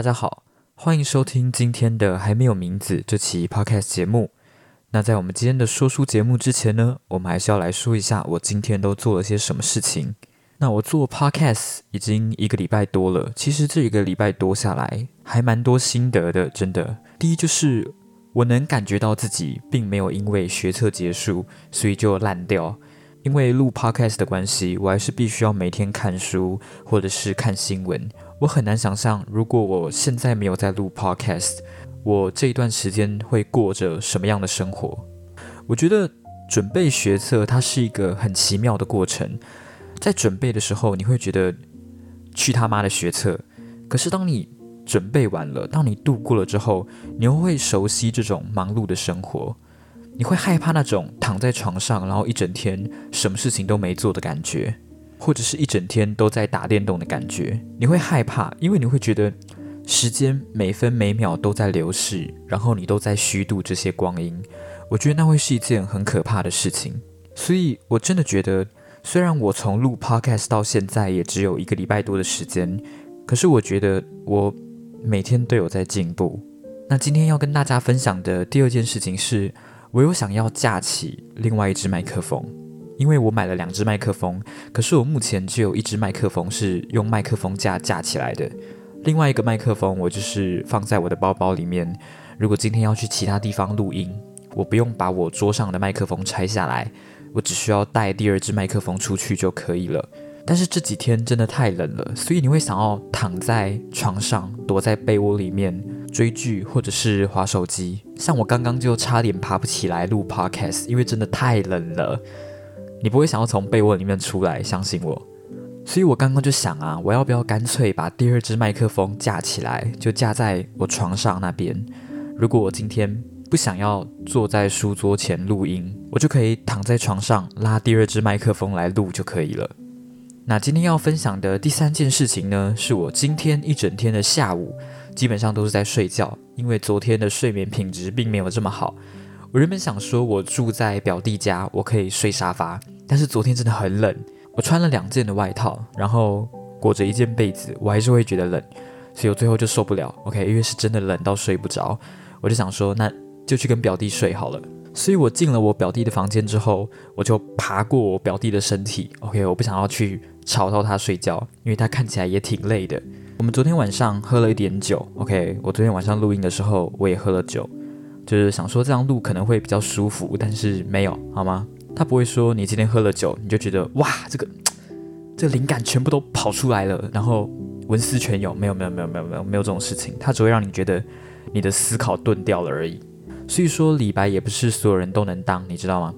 大家好，欢迎收听今天的还没有名字这期 podcast 节目。那在我们今天的说书节目之前呢，我们还是要来说一下我今天都做了些什么事情。那我做 podcast 已经一个礼拜多了，其实这一个礼拜多下来还蛮多心得的，真的。第一就是我能感觉到自己并没有因为学测结束所以就烂掉。因为录 podcast 的关系，我还是必须要每天看书或者是看新闻。我很难想象，如果我现在没有在录 podcast，我这一段时间会过着什么样的生活？我觉得准备学测它是一个很奇妙的过程。在准备的时候，你会觉得去他妈的学测。可是当你准备完了，当你度过了之后，你又会熟悉这种忙碌的生活。你会害怕那种躺在床上，然后一整天什么事情都没做的感觉，或者是一整天都在打电动的感觉。你会害怕，因为你会觉得时间每分每秒都在流逝，然后你都在虚度这些光阴。我觉得那会是一件很可怕的事情。所以我真的觉得，虽然我从录 podcast 到现在也只有一个礼拜多的时间，可是我觉得我每天都有在进步。那今天要跟大家分享的第二件事情是。我有想要架起另外一支麦克风，因为我买了两只麦克风，可是我目前只有一只麦克风是用麦克风架架起来的，另外一个麦克风我就是放在我的包包里面。如果今天要去其他地方录音，我不用把我桌上的麦克风拆下来，我只需要带第二只麦克风出去就可以了。但是这几天真的太冷了，所以你会想要躺在床上，躲在被窝里面。追剧或者是划手机，像我刚刚就差点爬不起来录 podcast，因为真的太冷了。你不会想要从被窝里面出来，相信我。所以我刚刚就想啊，我要不要干脆把第二支麦克风架起来，就架在我床上那边。如果我今天不想要坐在书桌前录音，我就可以躺在床上拉第二支麦克风来录就可以了。那今天要分享的第三件事情呢，是我今天一整天的下午。基本上都是在睡觉，因为昨天的睡眠品质并没有这么好。我原本想说，我住在表弟家，我可以睡沙发，但是昨天真的很冷，我穿了两件的外套，然后裹着一件被子，我还是会觉得冷，所以我最后就受不了。OK，因为是真的冷到睡不着，我就想说，那就去跟表弟睡好了。所以我进了我表弟的房间之后，我就爬过我表弟的身体。OK，我不想要去吵到他睡觉，因为他看起来也挺累的。我们昨天晚上喝了一点酒，OK。我昨天晚上录音的时候，我也喝了酒，就是想说这样录可能会比较舒服，但是没有，好吗？他不会说你今天喝了酒，你就觉得哇，这个这个灵感全部都跑出来了，然后文思泉涌，没有没有没有没有没有没有这种事情，他只会让你觉得你的思考钝掉了而已。所以说李白也不是所有人都能当，你知道吗？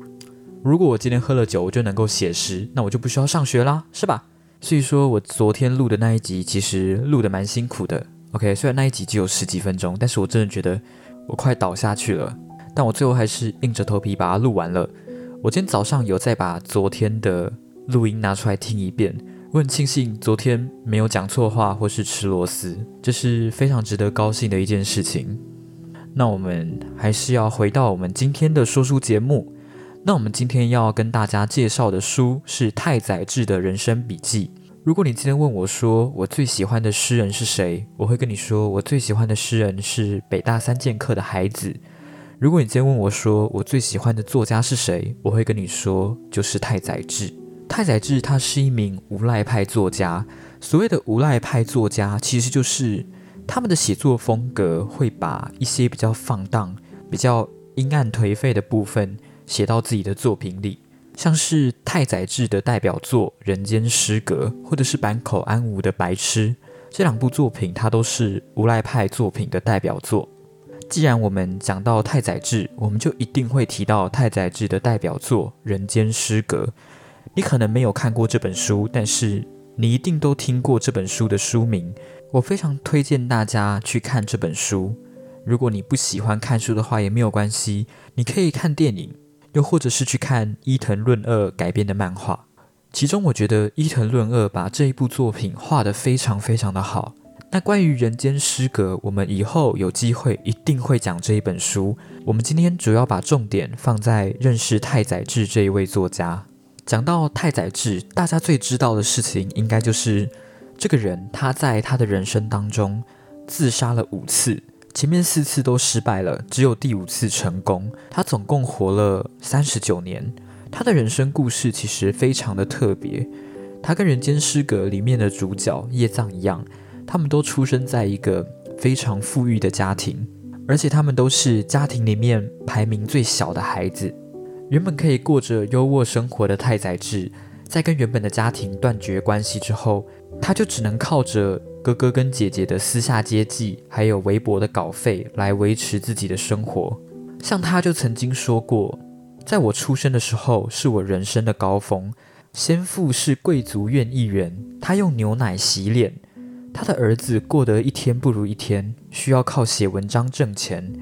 如果我今天喝了酒，我就能够写诗，那我就不需要上学啦，是吧？所以说我昨天录的那一集，其实录的蛮辛苦的。OK，虽然那一集只有十几分钟，但是我真的觉得我快倒下去了。但我最后还是硬着头皮把它录完了。我今天早上有再把昨天的录音拿出来听一遍，我很庆幸昨天没有讲错话或是吃螺丝，这是非常值得高兴的一件事情。那我们还是要回到我们今天的说书节目。那我们今天要跟大家介绍的书是太宰治的人生笔记。如果你今天问我说我最喜欢的诗人是谁，我会跟你说我最喜欢的诗人是北大三剑客的孩子。如果你今天问我说我最喜欢的作家是谁，我会跟你说就是太宰治。太宰治他是一名无赖派作家。所谓的无赖派作家，其实就是他们的写作风格会把一些比较放荡、比较阴暗颓废的部分。写到自己的作品里，像是太宰治的代表作《人间失格》，或者是坂口安吾的《白痴》这两部作品，它都是无赖派作品的代表作。既然我们讲到太宰治，我们就一定会提到太宰治的代表作《人间失格》。你可能没有看过这本书，但是你一定都听过这本书的书名。我非常推荐大家去看这本书。如果你不喜欢看书的话，也没有关系，你可以看电影。又或者是去看伊藤润二改编的漫画，其中我觉得伊藤润二把这一部作品画得非常非常的好。那关于人间失格，我们以后有机会一定会讲这一本书。我们今天主要把重点放在认识太宰治这一位作家。讲到太宰治，大家最知道的事情应该就是这个人他在他的人生当中自杀了五次，前面四次都失败了，只有第五次成功。他总共活了三十九年。他的人生故事其实非常的特别。他跟《人间失格》里面的主角叶藏一样，他们都出生在一个非常富裕的家庭，而且他们都是家庭里面排名最小的孩子。原本可以过着优渥生活的太宰治，在跟原本的家庭断绝关系之后，他就只能靠着哥哥跟姐姐的私下接济，还有微薄的稿费来维持自己的生活。像他就曾经说过。在我出生的时候，是我人生的高峰。先父是贵族院议员，他用牛奶洗脸。他的儿子过得一天不如一天，需要靠写文章挣钱。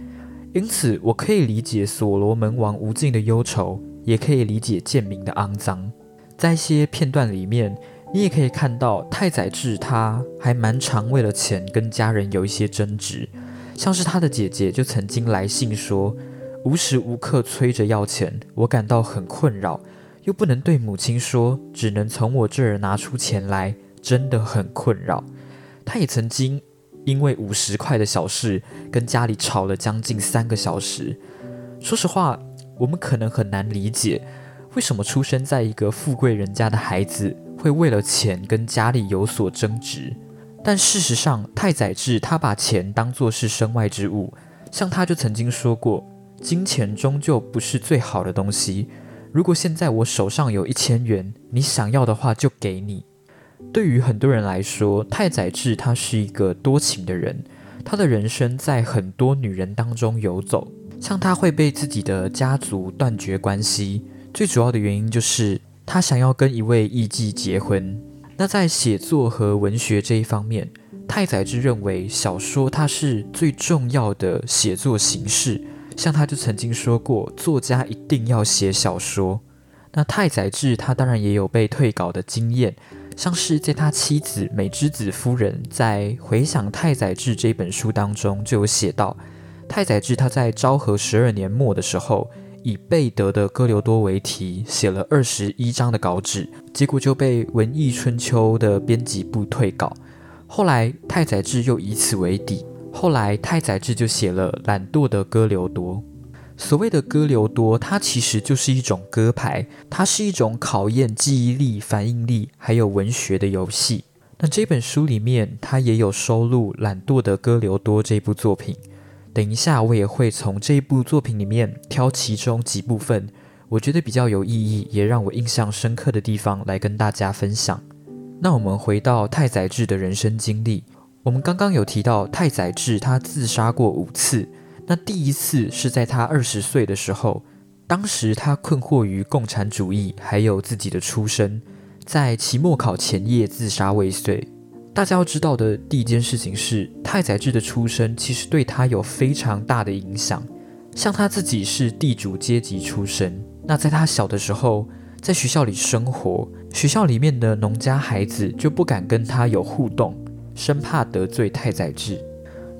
因此，我可以理解所罗门王无尽的忧愁，也可以理解贱民的肮脏。在一些片段里面，你也可以看到太宰治他还蛮常为了钱跟家人有一些争执，像是他的姐姐就曾经来信说。无时无刻催着要钱，我感到很困扰，又不能对母亲说，只能从我这儿拿出钱来，真的很困扰。他也曾经因为五十块的小事跟家里吵了将近三个小时。说实话，我们可能很难理解，为什么出生在一个富贵人家的孩子会为了钱跟家里有所争执。但事实上，太宰治他把钱当作是身外之物，像他就曾经说过。金钱终究不是最好的东西。如果现在我手上有一千元，你想要的话就给你。对于很多人来说，太宰治他是一个多情的人，他的人生在很多女人当中游走。像他会被自己的家族断绝关系，最主要的原因就是他想要跟一位艺妓结婚。那在写作和文学这一方面，太宰治认为小说它是最重要的写作形式。像他就曾经说过，作家一定要写小说。那太宰治他当然也有被退稿的经验，像是在他妻子美之子夫人在回想太宰治这本书当中就有写到，太宰治他在昭和十二年末的时候，以贝德的《哥留多》为题写了二十一章的稿纸，结果就被《文艺春秋》的编辑部退稿。后来太宰治又以此为底。后来，太宰治就写了《懒惰的哥留多》。所谓的哥留多，它其实就是一种歌牌，它是一种考验记忆力、反应力还有文学的游戏。那这本书里面，它也有收录《懒惰的哥留多》这部作品。等一下，我也会从这一部作品里面挑其中几部分，我觉得比较有意义，也让我印象深刻的地方来跟大家分享。那我们回到太宰治的人生经历。我们刚刚有提到太宰治，他自杀过五次。那第一次是在他二十岁的时候，当时他困惑于共产主义，还有自己的出身，在期末考前夜自杀未遂。大家要知道的第一件事情是，太宰治的出身其实对他有非常大的影响。像他自己是地主阶级出身，那在他小的时候，在学校里生活，学校里面的农家孩子就不敢跟他有互动。生怕得罪太宰治，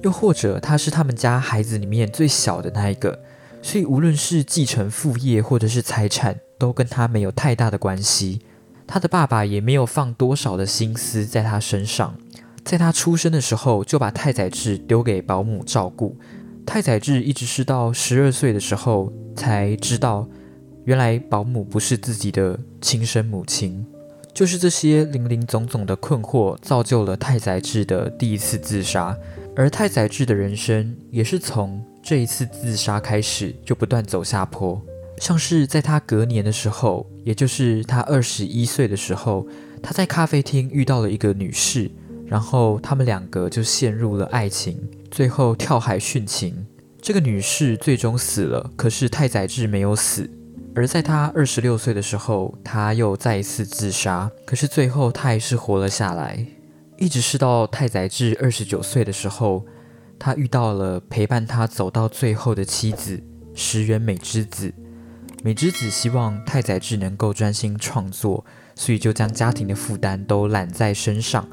又或者他是他们家孩子里面最小的那一个，所以无论是继承父业或者是财产，都跟他没有太大的关系。他的爸爸也没有放多少的心思在他身上，在他出生的时候就把太宰治丢给保姆照顾。太宰治一直是到十二岁的时候才知道，原来保姆不是自己的亲生母亲。就是这些零零总总的困惑，造就了太宰治的第一次自杀。而太宰治的人生也是从这一次自杀开始，就不断走下坡。像是在他隔年的时候，也就是他二十一岁的时候，他在咖啡厅遇到了一个女士，然后他们两个就陷入了爱情，最后跳海殉情。这个女士最终死了，可是太宰治没有死。而在他二十六岁的时候，他又再一次自杀，可是最后他还是活了下来。一直是到太宰治二十九岁的时候，他遇到了陪伴他走到最后的妻子石原美之子。美之子希望太宰治能够专心创作，所以就将家庭的负担都揽在身上。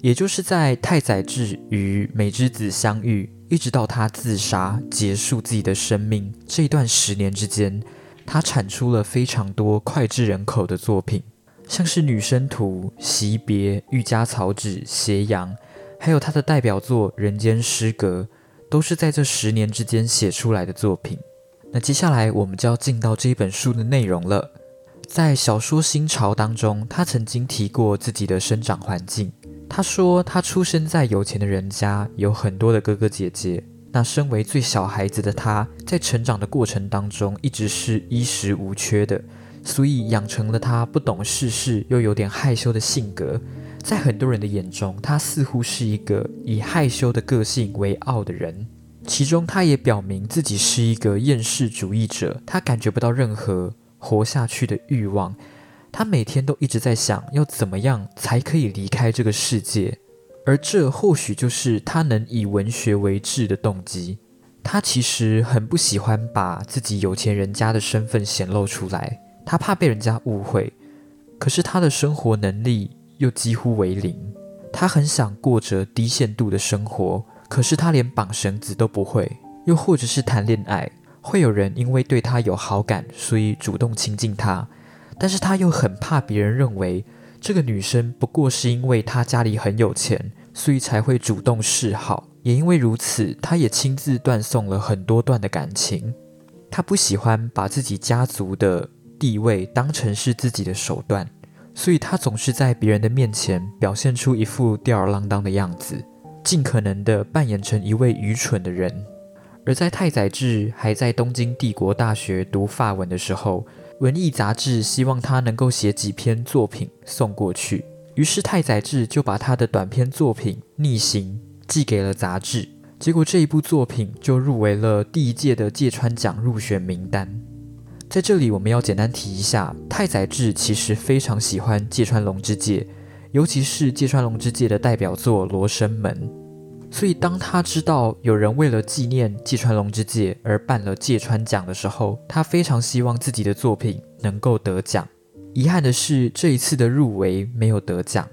也就是在太宰治与美之子相遇，一直到他自杀结束自己的生命这一段十年之间。他产出了非常多脍炙人口的作品，像是《女生图》《惜别》《玉家草纸》《斜阳》，还有他的代表作《人间失格》，都是在这十年之间写出来的作品。那接下来我们就要进到这一本书的内容了。在小说《新潮》当中，他曾经提过自己的生长环境。他说，他出生在有钱的人家，有很多的哥哥姐姐。那身为最小孩子的他，在成长的过程当中，一直是衣食无缺的，所以养成了他不懂世事又有点害羞的性格。在很多人的眼中，他似乎是一个以害羞的个性为傲的人。其中，他也表明自己是一个厌世主义者，他感觉不到任何活下去的欲望。他每天都一直在想要怎么样才可以离开这个世界。而这或许就是他能以文学为志的动机。他其实很不喜欢把自己有钱人家的身份显露出来，他怕被人家误会。可是他的生活能力又几乎为零，他很想过着低限度的生活，可是他连绑绳子都不会。又或者是谈恋爱，会有人因为对他有好感，所以主动亲近他，但是他又很怕别人认为。这个女生不过是因为她家里很有钱，所以才会主动示好。也因为如此，她也亲自断送了很多段的感情。她不喜欢把自己家族的地位当成是自己的手段，所以她总是在别人的面前表现出一副吊儿郎当的样子，尽可能的扮演成一位愚蠢的人。而在太宰治还在东京帝国大学读法文的时候。文艺杂志希望他能够写几篇作品送过去，于是太宰治就把他的短篇作品《逆行》寄给了杂志。结果这一部作品就入围了第一届的芥川奖入选名单。在这里，我们要简单提一下，太宰治其实非常喜欢芥川龙之介，尤其是芥川龙之介的代表作《罗生门》。所以，当他知道有人为了纪念芥川龙之介而办了芥川奖的时候，他非常希望自己的作品能够得奖。遗憾的是，这一次的入围没有得奖。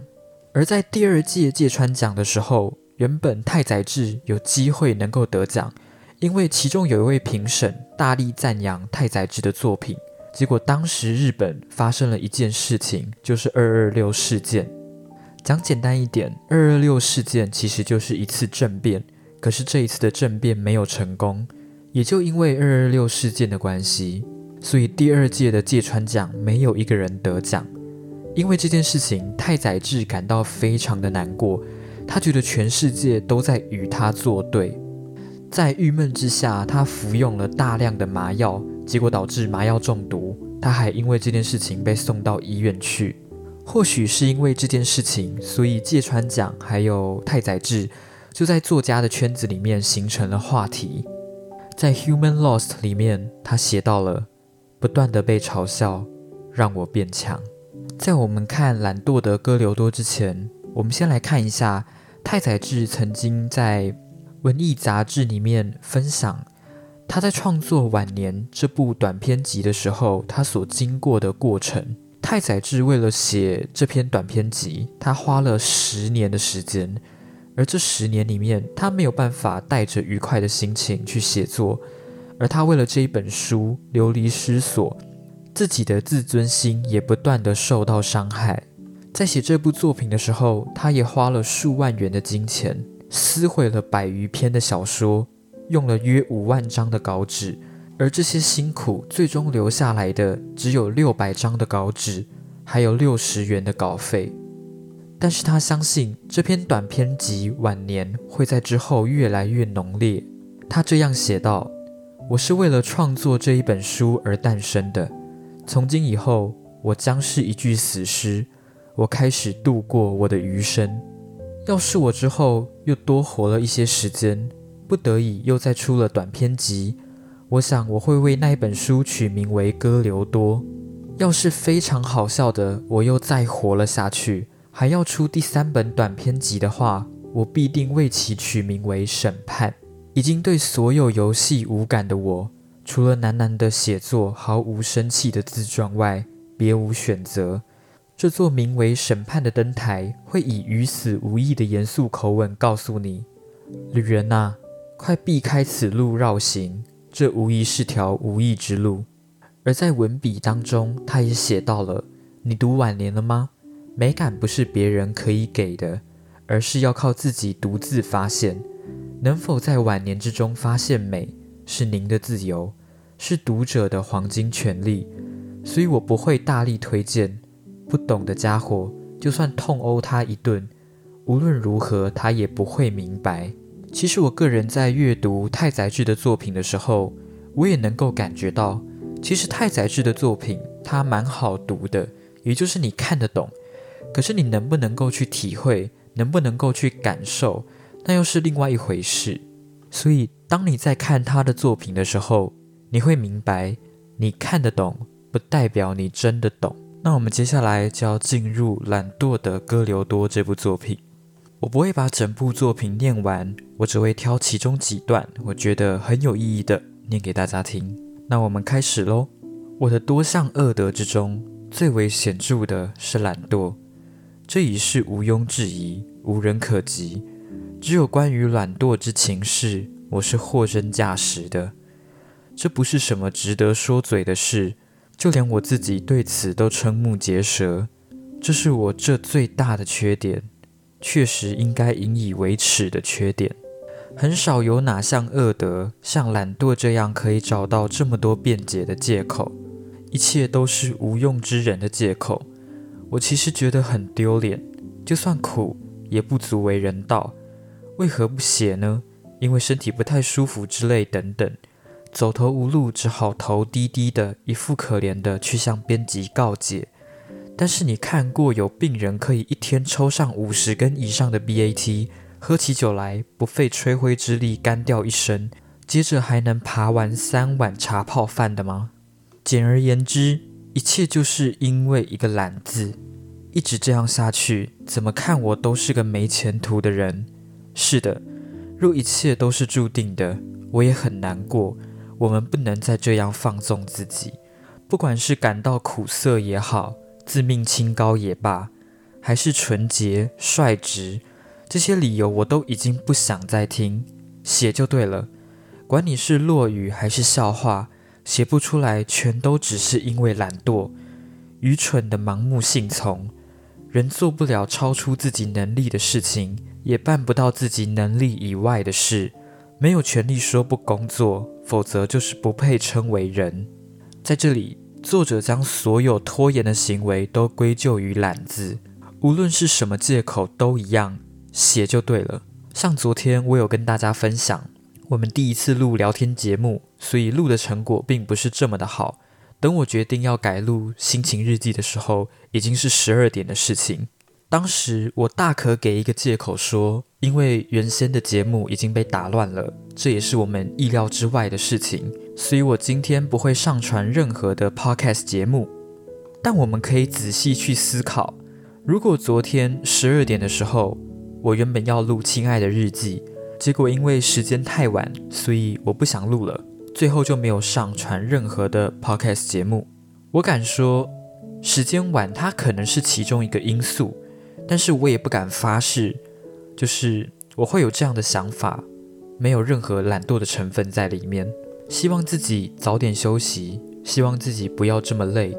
而在第二届芥川奖的时候，原本太宰治有机会能够得奖，因为其中有一位评审大力赞扬太宰治的作品。结果当时日本发生了一件事情，就是二二六事件。讲简单一点，二二六事件其实就是一次政变，可是这一次的政变没有成功，也就因为二二六事件的关系，所以第二届的芥川奖没有一个人得奖。因为这件事情，太宰治感到非常的难过，他觉得全世界都在与他作对，在郁闷之下，他服用了大量的麻药，结果导致麻药中毒，他还因为这件事情被送到医院去。或许是因为这件事情，所以芥川奖还有太宰治就在作家的圈子里面形成了话题。在《Human Lost》里面，他写到了不断的被嘲笑，让我变强。在我们看懒惰的哥留多之前，我们先来看一下太宰治曾经在文艺杂志里面分享他在创作《晚年》这部短篇集的时候，他所经过的过程。太宰治为了写这篇短篇集，他花了十年的时间，而这十年里面，他没有办法带着愉快的心情去写作，而他为了这一本书流离失所，自己的自尊心也不断的受到伤害。在写这部作品的时候，他也花了数万元的金钱，撕毁了百余篇的小说，用了约五万张的稿纸。而这些辛苦最终留下来的只有六百张的稿纸，还有六十元的稿费。但是他相信这篇短篇集晚年会在之后越来越浓烈。他这样写道：“我是为了创作这一本书而诞生的。从今以后，我将是一具死尸。我开始度过我的余生。要是我之后又多活了一些时间，不得已又再出了短篇集。”我想我会为那本书取名为《哥留多》。要是非常好笑的，我又再活了下去，还要出第三本短篇集的话，我必定为其取名为《审判》。已经对所有游戏无感的我，除了喃喃的写作毫无生气的自传外，别无选择。这座名为《审判》的灯台，会以与死无异的严肃口吻告诉你：旅人呐，快避开此路绕行。这无疑是条无益之路，而在文笔当中，他也写到了：你读晚年了吗？美感不是别人可以给的，而是要靠自己独自发现。能否在晚年之中发现美，是您的自由，是读者的黄金权利。所以我不会大力推荐。不懂的家伙，就算痛殴他一顿，无论如何他也不会明白。其实我个人在阅读太宰治的作品的时候，我也能够感觉到，其实太宰治的作品他蛮好读的，也就是你看得懂。可是你能不能够去体会，能不能够去感受，那又是另外一回事。所以当你在看他的作品的时候，你会明白，你看得懂不代表你真的懂。那我们接下来就要进入《懒惰的哥留多》这部作品。我不会把整部作品念完，我只会挑其中几段我觉得很有意义的念给大家听。那我们开始喽。我的多项恶德之中，最为显著的是懒惰，这已是毋庸置疑、无人可及。只有关于懒惰之情事，我是货真价实的。这不是什么值得说嘴的事。就连我自己对此都瞠目结舌，这是我这最大的缺点，确实应该引以为耻的缺点。很少有哪项恶德像懒惰这样可以找到这么多辩解的借口，一切都是无用之人的借口。我其实觉得很丢脸，就算苦也不足为人道。为何不写呢？因为身体不太舒服之类等等。走投无路，只好头低低的，一副可怜的去向编辑告解。但是你看过有病人可以一天抽上五十根以上的 BAT，喝起酒来不费吹灰之力干掉一身，接着还能爬完三碗茶泡饭的吗？简而言之，一切就是因为一个懒字。一直这样下去，怎么看我都是个没前途的人。是的，若一切都是注定的，我也很难过。我们不能再这样放纵自己，不管是感到苦涩也好，自命清高也罢，还是纯洁率直，这些理由我都已经不想再听。写就对了，管你是落雨还是笑话，写不出来，全都只是因为懒惰、愚蠢的盲目信从。人做不了超出自己能力的事情，也办不到自己能力以外的事。没有权利说不工作，否则就是不配称为人。在这里，作者将所有拖延的行为都归咎于懒字，无论是什么借口都一样，写就对了。像昨天我有跟大家分享，我们第一次录聊天节目，所以录的成果并不是这么的好。等我决定要改录心情日记的时候，已经是十二点的事情。当时我大可给一个借口说，因为原先的节目已经被打乱了，这也是我们意料之外的事情，所以我今天不会上传任何的 podcast 节目。但我们可以仔细去思考，如果昨天十二点的时候，我原本要录《亲爱的日记》，结果因为时间太晚，所以我不想录了，最后就没有上传任何的 podcast 节目。我敢说，时间晚它可能是其中一个因素。但是我也不敢发誓，就是我会有这样的想法，没有任何懒惰的成分在里面。希望自己早点休息，希望自己不要这么累。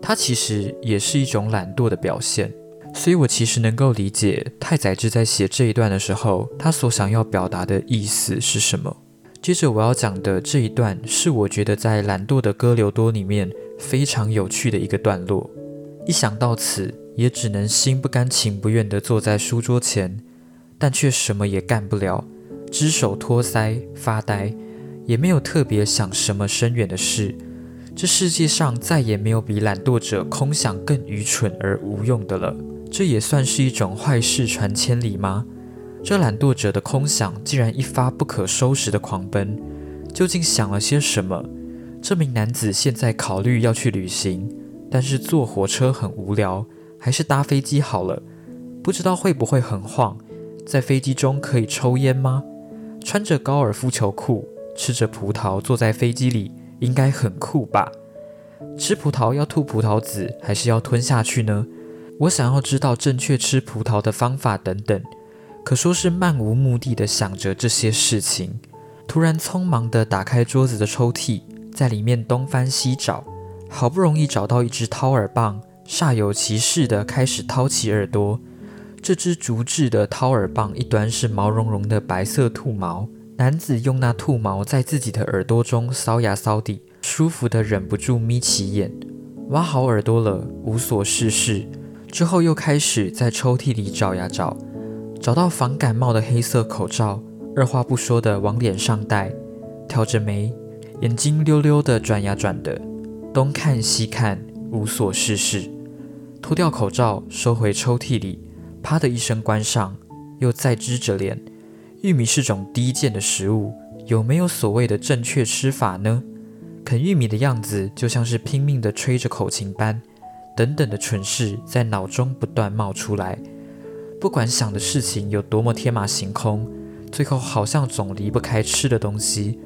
它其实也是一种懒惰的表现。所以我其实能够理解太宰治在写这一段的时候，他所想要表达的意思是什么。接着我要讲的这一段，是我觉得在懒惰的哥留多里面非常有趣的一个段落。一想到此。也只能心不甘情不愿地坐在书桌前，但却什么也干不了，只手托腮发呆，也没有特别想什么深远的事。这世界上再也没有比懒惰者空想更愚蠢而无用的了。这也算是一种坏事传千里吗？这懒惰者的空想竟然一发不可收拾的狂奔，究竟想了些什么？这名男子现在考虑要去旅行，但是坐火车很无聊。还是搭飞机好了，不知道会不会很晃。在飞机中可以抽烟吗？穿着高尔夫球裤，吃着葡萄，坐在飞机里应该很酷吧？吃葡萄要吐葡萄籽，还是要吞下去呢？我想要知道正确吃葡萄的方法等等。可说是漫无目的的想着这些事情，突然匆忙地打开桌子的抽屉，在里面东翻西找，好不容易找到一只掏耳棒。煞有其事地开始掏起耳朵，这支竹制的掏耳棒一端是毛茸茸的白色兔毛，男子用那兔毛在自己的耳朵中搔牙搔地，舒服的忍不住眯起眼。挖好耳朵了，无所事事，之后又开始在抽屉里找呀找，找到防感冒的黑色口罩，二话不说的往脸上戴，挑着眉，眼睛溜溜的转呀转的，东看西看，无所事事。脱掉口罩，收回抽屉里。啪的一声关上，又再支着脸。玉米是种低贱的食物，有没有所谓的正确吃法呢？啃玉米的样子就像是拼命的吹着口琴般，等等的蠢事在脑中不断冒出来。不管想的事情有多么天马行空，最后好像总离不开吃的东西。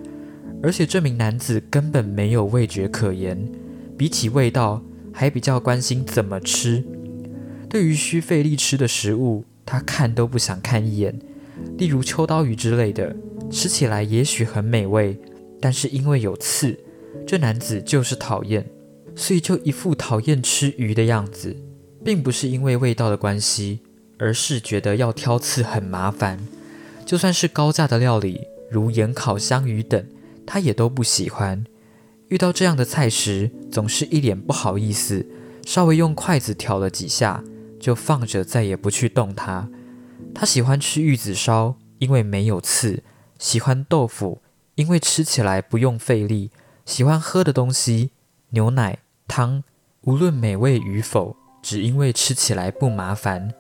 而且这名男子根本没有味觉可言，比起味道，还比较关心怎么吃。对于需费力吃的食物，他看都不想看一眼。例如秋刀鱼之类的，吃起来也许很美味，但是因为有刺，这男子就是讨厌，所以就一副讨厌吃鱼的样子，并不是因为味道的关系，而是觉得要挑刺很麻烦。就算是高价的料理，如盐烤香鱼等，他也都不喜欢。遇到这样的菜时，总是一脸不好意思，稍微用筷子挑了几下。就放着，再也不去动它。他喜欢吃玉子烧，因为没有刺；喜欢豆腐，因为吃起来不用费力；喜欢喝的东西，牛奶、汤，无论美味与否，只因为吃起来不麻烦。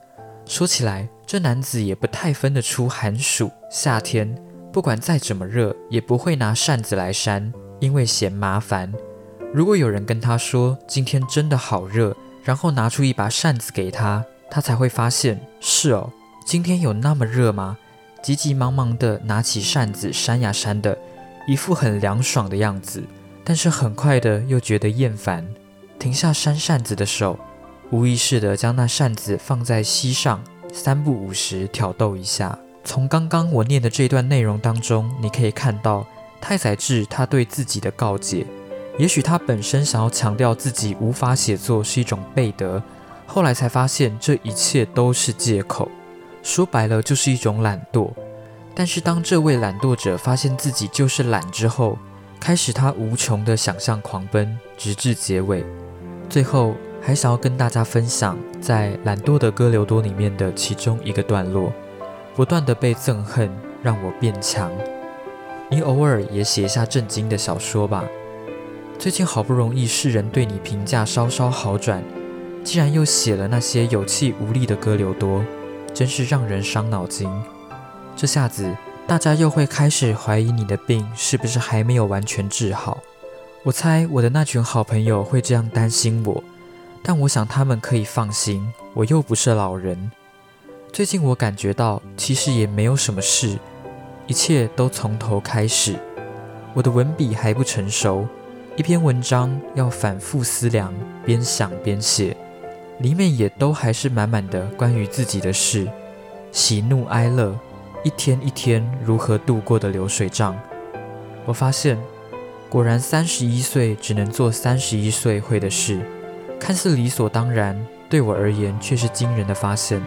说起来，这男子也不太分得出寒暑、夏天，不管再怎么热，也不会拿扇子来扇，因为嫌麻烦。如果有人跟他说今天真的好热，然后拿出一把扇子给他，他才会发现是哦，今天有那么热吗？急急忙忙地拿起扇子扇呀扇的，一副很凉爽的样子。但是很快的又觉得厌烦，停下扇扇子的手，无意识地将那扇子放在膝上，三不五时挑逗一下。从刚刚我念的这段内容当中，你可以看到太宰治他对自己的告诫。也许他本身想要强调自己无法写作是一种背德，后来才发现这一切都是借口，说白了就是一种懒惰。但是当这位懒惰者发现自己就是懒之后，开始他无穷的想象狂奔，直至结尾。最后还想要跟大家分享在《懒惰的哥留多》里面的其中一个段落：不断的被憎恨让我变强。你偶尔也写一下震惊的小说吧。最近好不容易世人对你评价稍稍好转，竟然又写了那些有气无力的哥流多，真是让人伤脑筋。这下子大家又会开始怀疑你的病是不是还没有完全治好。我猜我的那群好朋友会这样担心我，但我想他们可以放心，我又不是老人。最近我感觉到其实也没有什么事，一切都从头开始。我的文笔还不成熟。一篇文章要反复思量，边想边写，里面也都还是满满的关于自己的事，喜怒哀乐，一天一天如何度过的流水账。我发现，果然三十一岁只能做三十一岁会的事，看似理所当然，对我而言却是惊人的发现。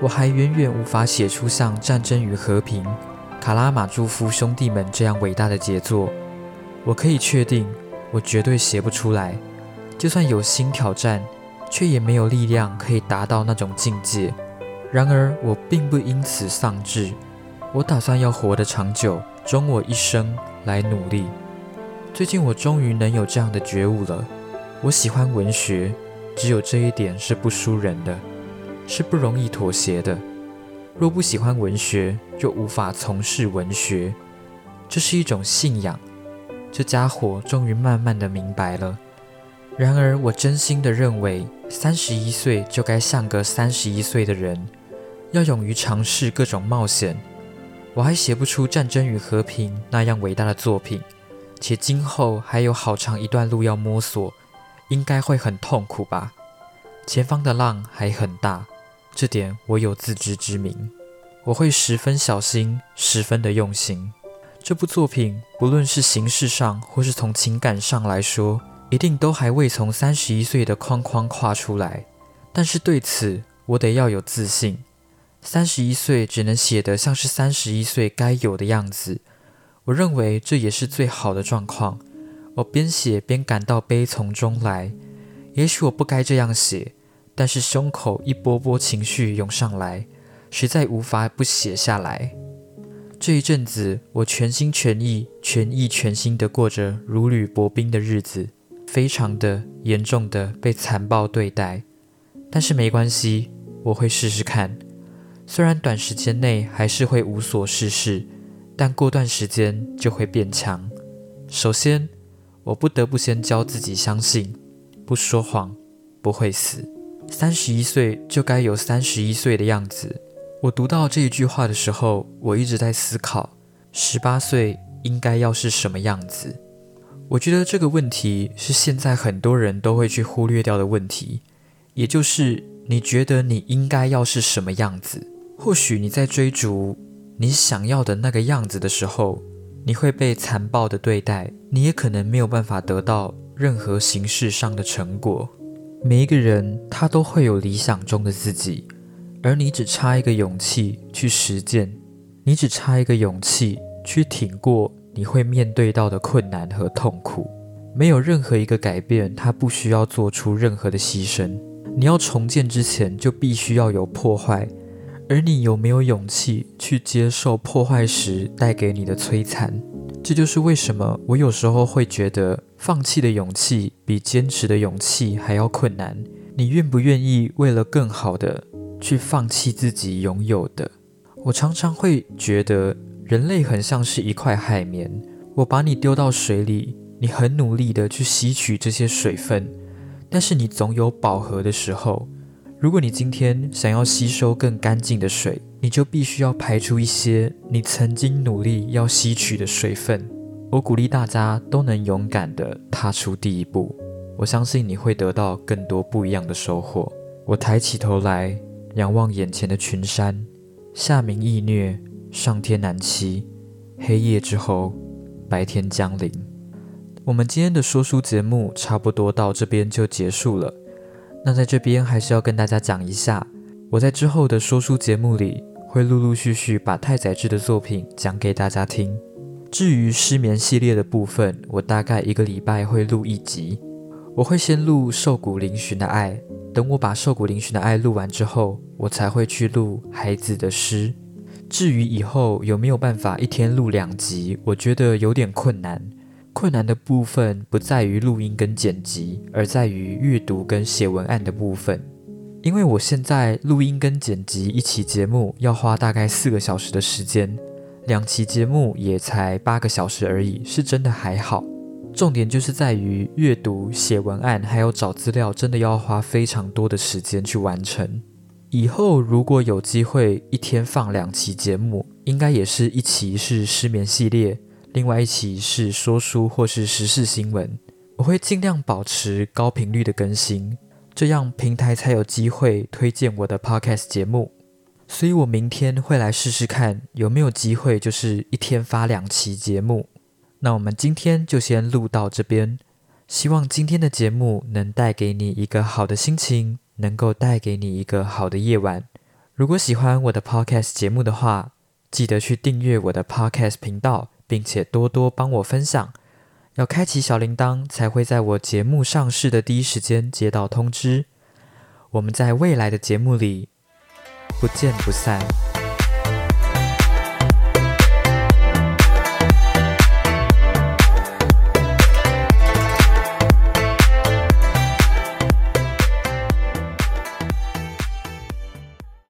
我还远远无法写出像《战争与和平》、《卡拉马朱夫兄弟们》这样伟大的杰作。我可以确定。我绝对写不出来，就算有新挑战，却也没有力量可以达到那种境界。然而，我并不因此丧志，我打算要活得长久，终我一生来努力。最近，我终于能有这样的觉悟了。我喜欢文学，只有这一点是不输人的，是不容易妥协的。若不喜欢文学，就无法从事文学，这是一种信仰。这家伙终于慢慢的明白了。然而，我真心的认为，三十一岁就该像个三十一岁的人，要勇于尝试各种冒险。我还写不出《战争与和平》那样伟大的作品，且今后还有好长一段路要摸索，应该会很痛苦吧。前方的浪还很大，这点我有自知之明。我会十分小心，十分的用心。这部作品，不论是形式上，或是从情感上来说，一定都还未从三十一岁的框框跨出来。但是对此，我得要有自信。三十一岁只能写得像是三十一岁该有的样子。我认为这也是最好的状况。我边写边感到悲从中来。也许我不该这样写，但是胸口一波波情绪涌上来，实在无法不写下来。这一阵子，我全心全意、全意全心地过着如履薄冰的日子，非常的严重的被残暴对待。但是没关系，我会试试看。虽然短时间内还是会无所事事，但过段时间就会变强。首先，我不得不先教自己相信，不说谎不会死。三十一岁就该有三十一岁的样子。我读到这一句话的时候，我一直在思考，十八岁应该要是什么样子。我觉得这个问题是现在很多人都会去忽略掉的问题，也就是你觉得你应该要是什么样子。或许你在追逐你想要的那个样子的时候，你会被残暴的对待，你也可能没有办法得到任何形式上的成果。每一个人他都会有理想中的自己。而你只差一个勇气去实践，你只差一个勇气去挺过你会面对到的困难和痛苦。没有任何一个改变，它不需要做出任何的牺牲。你要重建之前，就必须要有破坏。而你有没有勇气去接受破坏时带给你的摧残？这就是为什么我有时候会觉得，放弃的勇气比坚持的勇气还要困难。你愿不愿意为了更好的？去放弃自己拥有的，我常常会觉得人类很像是一块海绵。我把你丢到水里，你很努力的去吸取这些水分，但是你总有饱和的时候。如果你今天想要吸收更干净的水，你就必须要排出一些你曾经努力要吸取的水分。我鼓励大家都能勇敢的踏出第一步，我相信你会得到更多不一样的收获。我抬起头来。仰望眼前的群山，夏明易虐，上天难欺。黑夜之后，白天降临。我们今天的说书节目差不多到这边就结束了。那在这边还是要跟大家讲一下，我在之后的说书节目里会陆陆续续把太宰治的作品讲给大家听。至于失眠系列的部分，我大概一个礼拜会录一集。我会先录瘦骨嶙峋的爱。等我把瘦骨嶙峋的爱录完之后，我才会去录孩子的诗。至于以后有没有办法一天录两集，我觉得有点困难。困难的部分不在于录音跟剪辑，而在于阅读跟写文案的部分。因为我现在录音跟剪辑一期节目要花大概四个小时的时间，两期节目也才八个小时而已，是真的还好。重点就是在于阅读、写文案，还有找资料，真的要花非常多的时间去完成。以后如果有机会一天放两期节目，应该也是一期是失眠系列，另外一期是说书或是时事新闻。我会尽量保持高频率的更新，这样平台才有机会推荐我的 podcast 节目。所以我明天会来试试看有没有机会，就是一天发两期节目。那我们今天就先录到这边，希望今天的节目能带给你一个好的心情，能够带给你一个好的夜晚。如果喜欢我的 podcast 节目的话，记得去订阅我的 podcast 频道，并且多多帮我分享，要开启小铃铛才会在我节目上市的第一时间接到通知。我们在未来的节目里不见不散。